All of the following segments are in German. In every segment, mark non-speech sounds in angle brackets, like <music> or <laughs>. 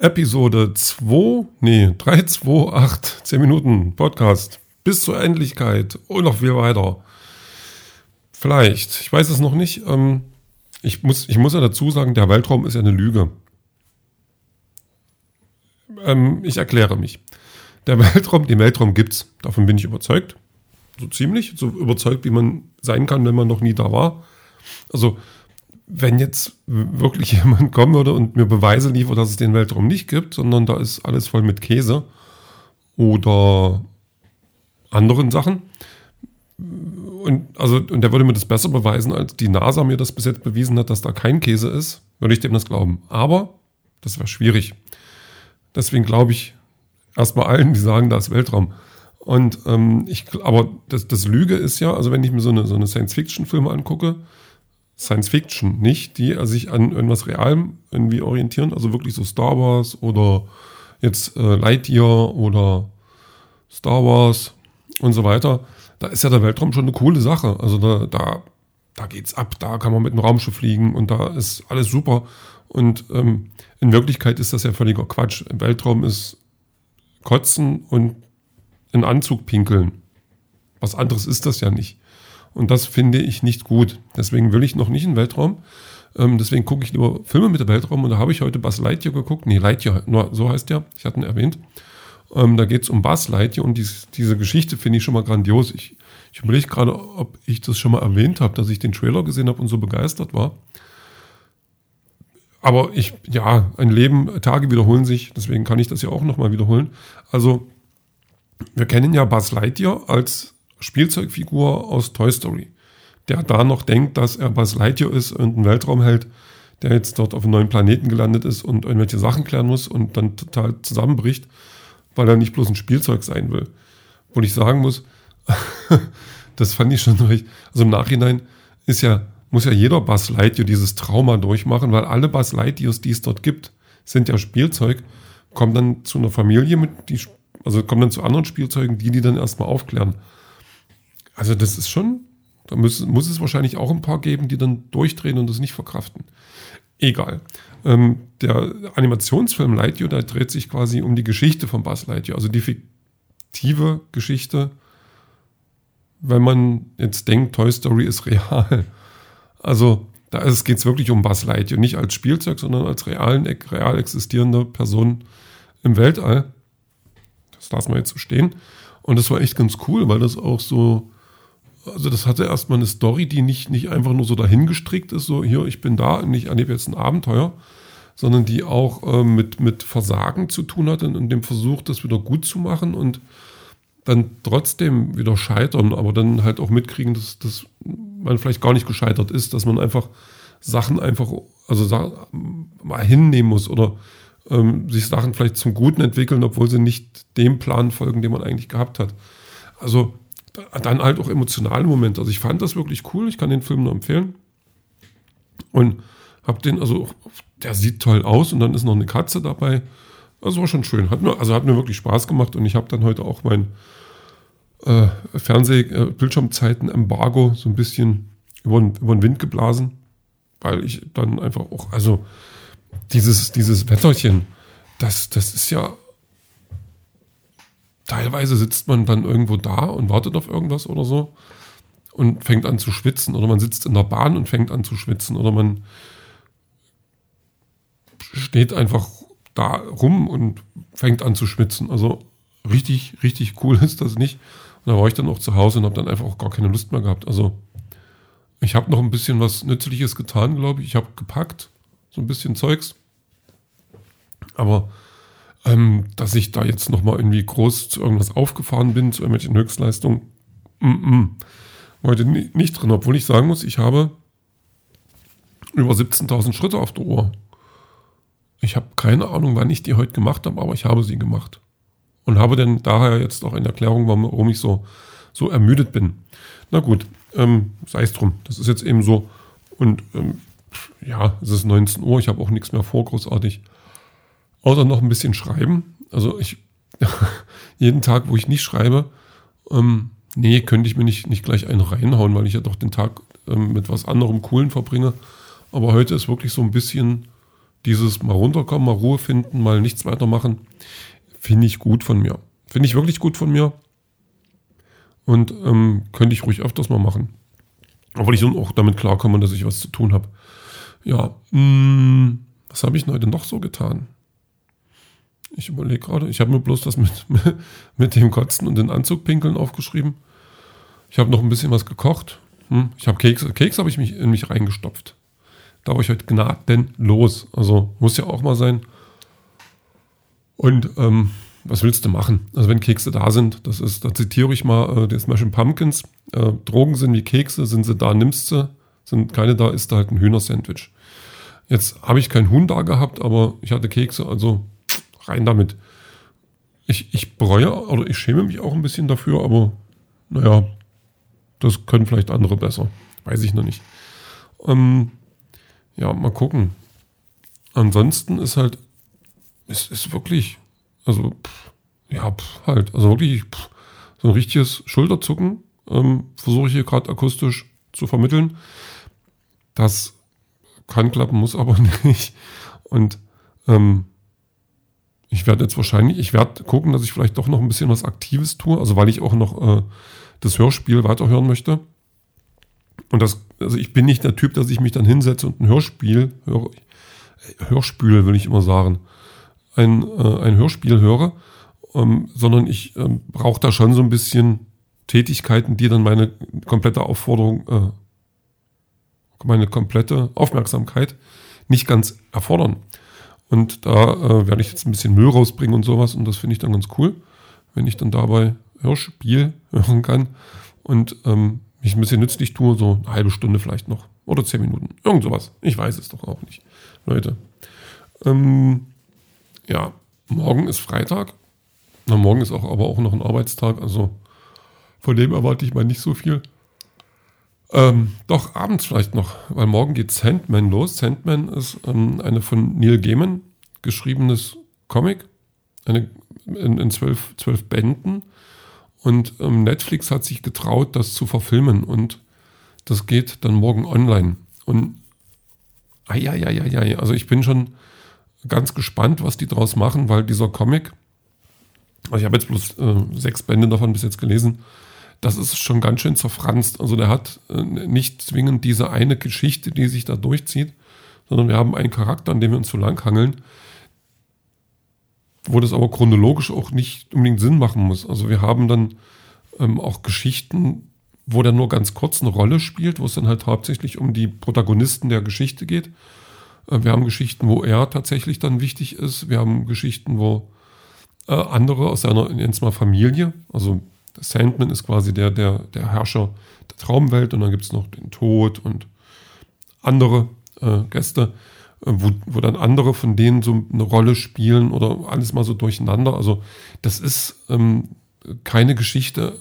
Episode 2, nee, 3, 2, 8, 10 Minuten Podcast. Bis zur Endlichkeit und noch viel weiter. Vielleicht, ich weiß es noch nicht. Ähm, ich, muss, ich muss ja dazu sagen, der Weltraum ist ja eine Lüge. Ähm, ich erkläre mich. Der Weltraum, den Weltraum gibt's. Davon bin ich überzeugt. So ziemlich, so überzeugt, wie man sein kann, wenn man noch nie da war. Also wenn jetzt wirklich <laughs> jemand kommen würde und mir Beweise liefert, dass es den Weltraum nicht gibt, sondern da ist alles voll mit Käse oder anderen Sachen. Und, also, und der würde mir das besser beweisen, als die NASA mir das bis jetzt bewiesen hat, dass da kein Käse ist, würde ich dem das glauben. Aber das wäre schwierig. Deswegen glaube ich erstmal allen, die sagen, da ist Weltraum. Und ähm, ich, aber das, das Lüge ist ja, also wenn ich mir so eine, so eine Science-Fiction-Filme angucke, Science Fiction, nicht die sich an irgendwas Realem irgendwie orientieren, also wirklich so Star Wars oder jetzt äh, Lightyear oder Star Wars und so weiter. Da ist ja der Weltraum schon eine coole Sache. Also da, da, da geht's ab, da kann man mit einem Raumschiff fliegen und da ist alles super. Und ähm, in Wirklichkeit ist das ja völliger Quatsch. Im Weltraum ist Kotzen und in Anzug pinkeln. Was anderes ist das ja nicht. Und das finde ich nicht gut. Deswegen will ich noch nicht in den Weltraum. Ähm, deswegen gucke ich lieber Filme mit dem Weltraum. Und da habe ich heute Buzz Lightyear geguckt. Nee, Lightyear, nur so heißt der. Ich hatte ihn erwähnt. Ähm, da geht es um Buzz Lightyear und dies, diese Geschichte finde ich schon mal grandios. Ich, ich überlege gerade, ob ich das schon mal erwähnt habe, dass ich den Trailer gesehen habe und so begeistert war. Aber ich, ja, ein Leben, Tage wiederholen sich, deswegen kann ich das ja auch nochmal wiederholen. Also, wir kennen ja Buzz Lightyear als Spielzeugfigur aus Toy Story, der da noch denkt, dass er Buzz Lightyear ist und ein Weltraumheld, der jetzt dort auf einem neuen Planeten gelandet ist und irgendwelche Sachen klären muss und dann total zusammenbricht, weil er nicht bloß ein Spielzeug sein will. Wo ich sagen muss, <laughs> das fand ich schon recht. Also im Nachhinein ist ja, muss ja jeder Buzz Lightyear dieses Trauma durchmachen, weil alle Buzz Lightyears, die es dort gibt, sind ja Spielzeug, kommen dann zu einer Familie mit, die, also kommen dann zu anderen Spielzeugen, die die dann erstmal aufklären. Also das ist schon, da muss, muss es wahrscheinlich auch ein paar geben, die dann durchdrehen und das nicht verkraften. Egal. Ähm, der Animationsfilm Lightyear, da dreht sich quasi um die Geschichte von Buzz Lightyear, also die fiktive Geschichte, wenn man jetzt denkt, Toy Story ist real. Also da geht es wirklich um Buzz Lightyear, nicht als Spielzeug, sondern als realen, real existierende Person im Weltall. Das lassen wir jetzt so stehen. Und das war echt ganz cool, weil das auch so also das hatte erstmal eine Story, die nicht, nicht einfach nur so dahingestrickt ist, so hier, ich bin da und ich erlebe jetzt ein Abenteuer, sondern die auch äh, mit, mit Versagen zu tun hat und, dem Versuch, das wieder gut zu machen und dann trotzdem wieder scheitern, aber dann halt auch mitkriegen, dass, dass man vielleicht gar nicht gescheitert ist, dass man einfach Sachen einfach, also mal hinnehmen muss oder ähm, sich Sachen vielleicht zum Guten entwickeln, obwohl sie nicht dem Plan folgen, den man eigentlich gehabt hat. Also dann halt auch emotionale Momente. Also ich fand das wirklich cool. Ich kann den Film nur empfehlen. Und hab den, also der sieht toll aus und dann ist noch eine Katze dabei. Das war schon schön. Hat mir, also hat mir wirklich Spaß gemacht und ich habe dann heute auch mein äh, Fernseh-Bildschirmzeiten-Embargo so ein bisschen über, über den Wind geblasen, weil ich dann einfach auch, also dieses, dieses Wetterchen, das, das ist ja teilweise sitzt man dann irgendwo da und wartet auf irgendwas oder so und fängt an zu schwitzen oder man sitzt in der Bahn und fängt an zu schwitzen oder man steht einfach da rum und fängt an zu schwitzen. Also richtig, richtig cool <laughs> ist das nicht. Und da war ich dann auch zu Hause und habe dann einfach auch gar keine Lust mehr gehabt. Also ich habe noch ein bisschen was Nützliches getan, glaube ich. Ich habe gepackt, so ein bisschen Zeugs. Aber ähm, dass ich da jetzt nochmal irgendwie groß zu irgendwas aufgefahren bin, zu irgendwelchen Höchstleistungen. Mm -mm. Heute nicht drin, obwohl ich sagen muss, ich habe über 17.000 Schritte auf der Uhr. Ich habe keine Ahnung, wann ich die heute gemacht habe, aber ich habe sie gemacht. Und habe dann daher jetzt auch eine Erklärung, warum ich so, so ermüdet bin. Na gut, ähm, sei es drum. Das ist jetzt eben so. Und ähm, ja, es ist 19 Uhr, ich habe auch nichts mehr vor, großartig. Außer noch ein bisschen schreiben. Also ich, <laughs> jeden Tag, wo ich nicht schreibe, ähm, nee, könnte ich mir nicht, nicht gleich einen reinhauen, weil ich ja doch den Tag ähm, mit was anderem Coolen verbringe. Aber heute ist wirklich so ein bisschen dieses mal runterkommen, mal Ruhe finden, mal nichts weitermachen, finde ich gut von mir. Finde ich wirklich gut von mir. Und ähm, könnte ich ruhig öfters mal machen. Obwohl ich dann auch damit klarkomme, dass ich was zu tun habe. Ja, mh, mm, was habe ich denn heute noch so getan? Ich überlege gerade, ich habe mir bloß das mit, <laughs> mit dem Kotzen und den Anzugpinkeln aufgeschrieben. Ich habe noch ein bisschen was gekocht. Hm, ich habe Kekse, Keks habe ich mich in mich reingestopft. Da war ich heute gnadenlos. Also muss ja auch mal sein. Und ähm, was willst du machen? Also wenn Kekse da sind, das ist, da zitiere ich mal äh, die Smashing Pumpkins. Äh, Drogen sind wie Kekse, sind sie da, nimmst sie. Sind keine da, ist da halt ein Hühnersandwich. Jetzt habe ich kein Huhn da gehabt, aber ich hatte Kekse, also rein damit. Ich, ich bereue oder ich schäme mich auch ein bisschen dafür, aber naja, das können vielleicht andere besser. Weiß ich noch nicht. Ähm, ja, mal gucken. Ansonsten ist halt, es ist wirklich, also, pff, ja, pff, halt, also wirklich pff, so ein richtiges Schulterzucken ähm, versuche ich hier gerade akustisch zu vermitteln. Das kann klappen, muss aber <laughs> nicht. Und ähm, ich werde jetzt wahrscheinlich, ich werde gucken, dass ich vielleicht doch noch ein bisschen was Aktives tue, also weil ich auch noch äh, das Hörspiel weiterhören möchte. Und das, also ich bin nicht der Typ, dass ich mich dann hinsetze und ein Hörspiel höre, Hörspiel will ich immer sagen, ein, äh, ein Hörspiel höre, ähm, sondern ich ähm, brauche da schon so ein bisschen Tätigkeiten, die dann meine komplette Aufforderung, äh, meine komplette Aufmerksamkeit nicht ganz erfordern. Und da äh, werde ich jetzt ein bisschen Müll rausbringen und sowas und das finde ich dann ganz cool, wenn ich dann dabei Hörspiel <laughs> hören kann und ähm, mich ein bisschen nützlich tue, so eine halbe Stunde vielleicht noch oder zehn Minuten, irgend sowas. Ich weiß es doch auch nicht, Leute. Ähm, ja, morgen ist Freitag. Na, morgen ist auch aber auch noch ein Arbeitstag, also von dem erwarte ich mal nicht so viel. Ähm, doch, abends vielleicht noch, weil morgen geht Sandman los. Sandman ist ähm, eine von Neil Gaiman geschriebenes Comic, eine, in, in zwölf, zwölf Bänden. Und ähm, Netflix hat sich getraut, das zu verfilmen. Und das geht dann morgen online. Und ai, also ich bin schon ganz gespannt, was die draus machen, weil dieser Comic, also ich habe jetzt bloß äh, sechs Bände davon bis jetzt gelesen, das ist schon ganz schön zerfranst. Also der hat äh, nicht zwingend diese eine Geschichte, die sich da durchzieht, sondern wir haben einen Charakter, an dem wir uns so langhangeln, wo das aber chronologisch auch nicht unbedingt Sinn machen muss. Also wir haben dann ähm, auch Geschichten, wo der nur ganz kurz eine Rolle spielt, wo es dann halt hauptsächlich um die Protagonisten der Geschichte geht. Äh, wir haben Geschichten, wo er tatsächlich dann wichtig ist. Wir haben Geschichten, wo äh, andere aus seiner, mal Familie, also Sandman ist quasi der, der, der Herrscher der Traumwelt und dann gibt es noch den Tod und andere äh, Gäste, äh, wo, wo dann andere von denen so eine Rolle spielen oder alles mal so durcheinander. Also das ist ähm, keine Geschichte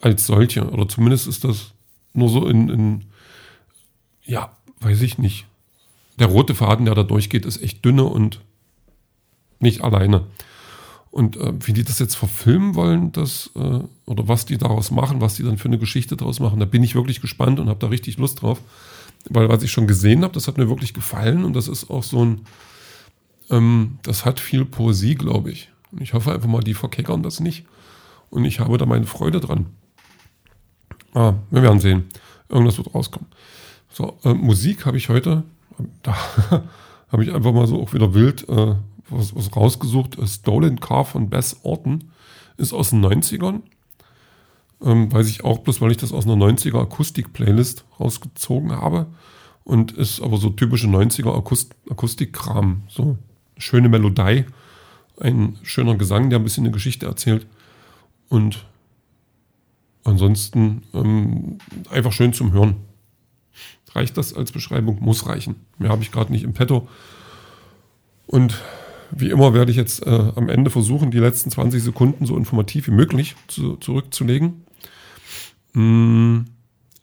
als solche oder zumindest ist das nur so in, in ja, weiß ich nicht. Der rote Faden, der da durchgeht, ist echt dünne und nicht alleine. Und äh, wie die das jetzt verfilmen wollen, das, äh, oder was die daraus machen, was die dann für eine Geschichte daraus machen, da bin ich wirklich gespannt und habe da richtig Lust drauf. Weil was ich schon gesehen habe, das hat mir wirklich gefallen und das ist auch so ein, ähm, das hat viel Poesie, glaube ich. Und ich hoffe einfach mal, die verkeckern das nicht. Und ich habe da meine Freude dran. Ah, wir werden sehen. Irgendwas wird rauskommen. So, äh, Musik habe ich heute, da <laughs> habe ich einfach mal so auch wieder wild äh, was, was rausgesucht. Stolen Car von Bess Orton ist aus den 90ern. Ähm, weiß ich auch bloß, weil ich das aus einer 90er Akustik-Playlist rausgezogen habe. Und ist aber so typische 90er Akust Akustikkram. So schöne Melodie, ein schöner Gesang, der ein bisschen eine Geschichte erzählt. Und ansonsten ähm, einfach schön zum Hören. Reicht das als Beschreibung? Muss reichen. Mehr habe ich gerade nicht im Petto. Und wie immer werde ich jetzt äh, am Ende versuchen, die letzten 20 Sekunden so informativ wie möglich zu, zurückzulegen. Mm,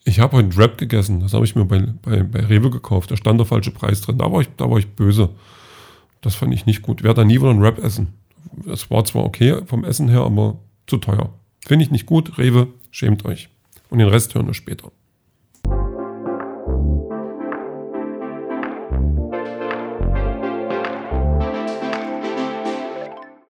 ich habe heute Rap gegessen. Das habe ich mir bei, bei, bei Rewe gekauft. Da stand der falsche Preis drin. Da war ich, da war ich böse. Das fand ich nicht gut. Ich werde da nie wieder einen Rap essen. Es war zwar okay vom Essen her, aber zu teuer. Finde ich nicht gut. Rewe, schämt euch. Und den Rest hören wir später.